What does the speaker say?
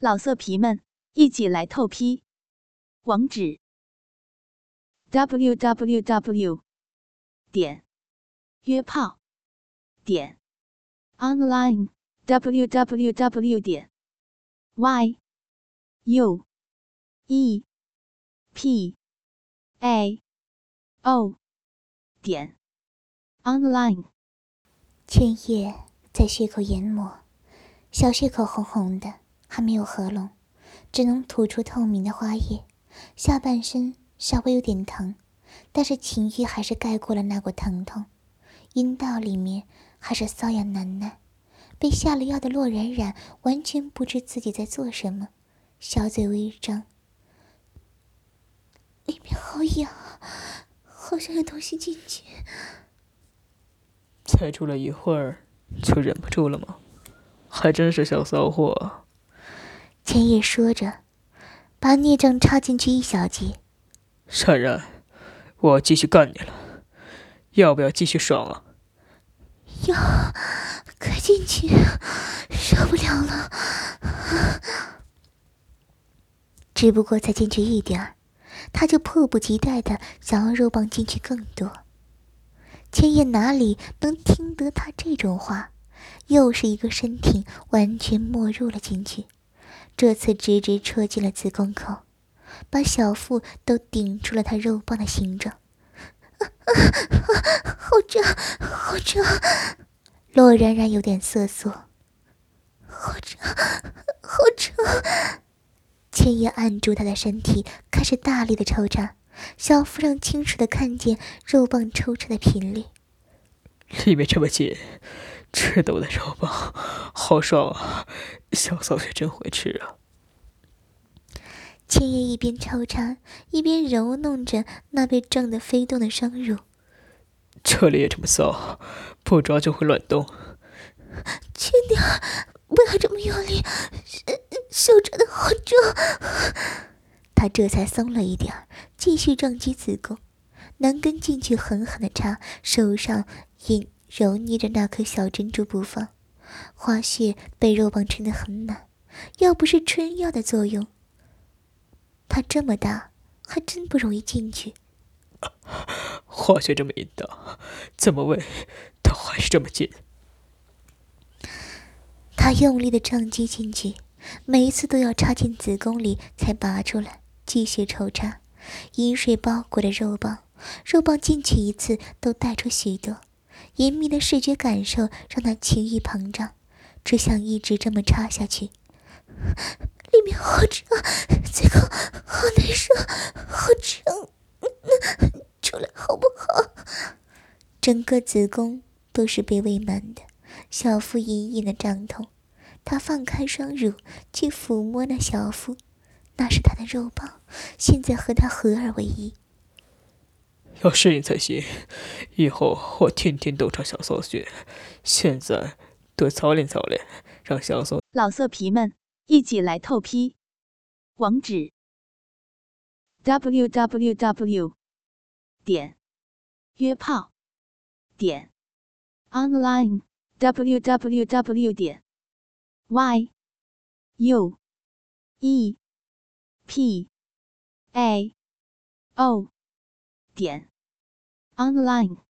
老色皮们，一起来透批！网址：w w w 点约炮点 online w w w 点 y u e p a o 点 online。千叶在血口研磨，小血口红红的。还没有合拢，只能吐出透明的花液。下半身稍微有点疼，但是情欲还是盖过了那股疼痛。阴道里面还是瘙痒难耐。被下了药的洛冉冉完全不知自己在做什么，小嘴微张，里面好痒，好像有东西进去。才住了一会儿，就忍不住了吗？还真是小骚货。千叶说着，把孽障插进去一小截。善然，我继续干你了，要不要继续爽啊？要，快进去，受不了了。只不过才进去一点儿，他就迫不及待的想要肉棒进去更多。千叶哪里能听得他这种话？又是一个身体完全没入了进去。这次直直戳进了子宫口，把小腹都顶出了他肉棒的形状，好胀，好胀！洛冉冉有点瑟缩，好胀，好胀！千叶按住他的身体，开始大力的抽插，小腹上清楚的看见肉棒抽插的频率。里面这么紧。吃的我的肉棒，好爽啊！小骚也真会吃啊！千叶一边抽插，一边揉弄着那被撞得飞动的双乳。这里也这么骚，不抓就会乱动。轻点，不要这么用力，手抓的好重。他这才松了一点继续撞击子宫，男根进去狠狠的插，手上也。揉捏着那颗小珍珠不放，花穴被肉棒撑得很满，要不是春药的作用，它这么大还真不容易进去。花穴这么硬道，怎么喂它还是这么紧？他用力的撞击进去，每一次都要插进子宫里才拔出来，继续抽插。饮水包裹着肉棒，肉棒进去一次都带出许多。隐秘的视觉感受让他情欲膨胀，只想一直这么插下去。里面好胀，最后好难受，好胀，出来好不好？整个子宫都是被喂满的，小腹隐隐的胀痛。他放开双乳去抚摸那小腹，那是他的肉棒，现在和他合二为一。要适应才行，以后我天天都唱小骚穴，现在多操练操练，让小骚老色皮们一起来透批。网址：w w w 点约炮点 online w w w 点 y u e p a o 点 online。